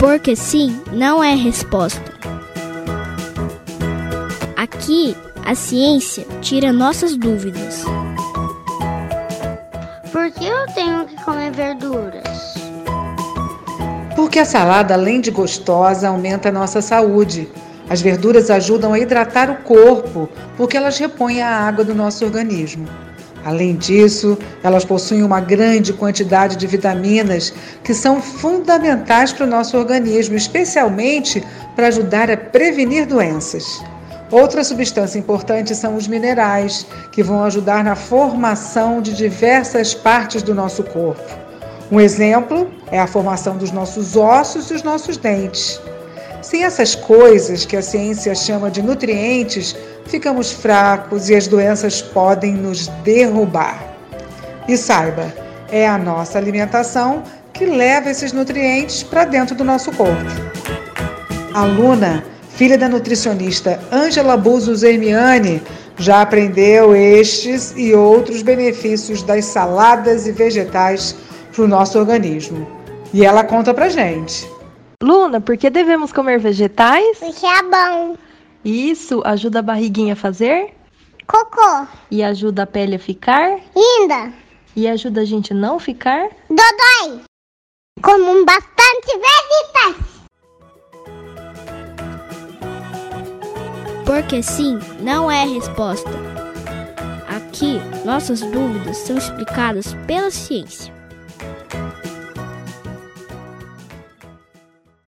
Porque sim não é resposta. Aqui, a ciência tira nossas dúvidas. Por que eu tenho que comer verduras? Porque a salada, além de gostosa, aumenta a nossa saúde. As verduras ajudam a hidratar o corpo, porque elas repõem a água do nosso organismo. Além disso, elas possuem uma grande quantidade de vitaminas que são fundamentais para o nosso organismo, especialmente para ajudar a prevenir doenças. Outra substância importante são os minerais, que vão ajudar na formação de diversas partes do nosso corpo. Um exemplo é a formação dos nossos ossos e os nossos dentes. Sem essas coisas que a ciência chama de nutrientes, ficamos fracos e as doenças podem nos derrubar. E saiba, é a nossa alimentação que leva esses nutrientes para dentro do nosso corpo. A Luna, filha da nutricionista Angela Buzos Hermione, já aprendeu estes e outros benefícios das saladas e vegetais para o nosso organismo. E ela conta pra gente. Luna, por que devemos comer vegetais? Porque é bom. Isso ajuda a barriguinha a fazer? Cocô. E ajuda a pele a ficar? Linda. E ajuda a gente não ficar? Dodói. Como bastante vegetais. Porque sim não é resposta. Aqui, nossas dúvidas são explicadas pela ciência.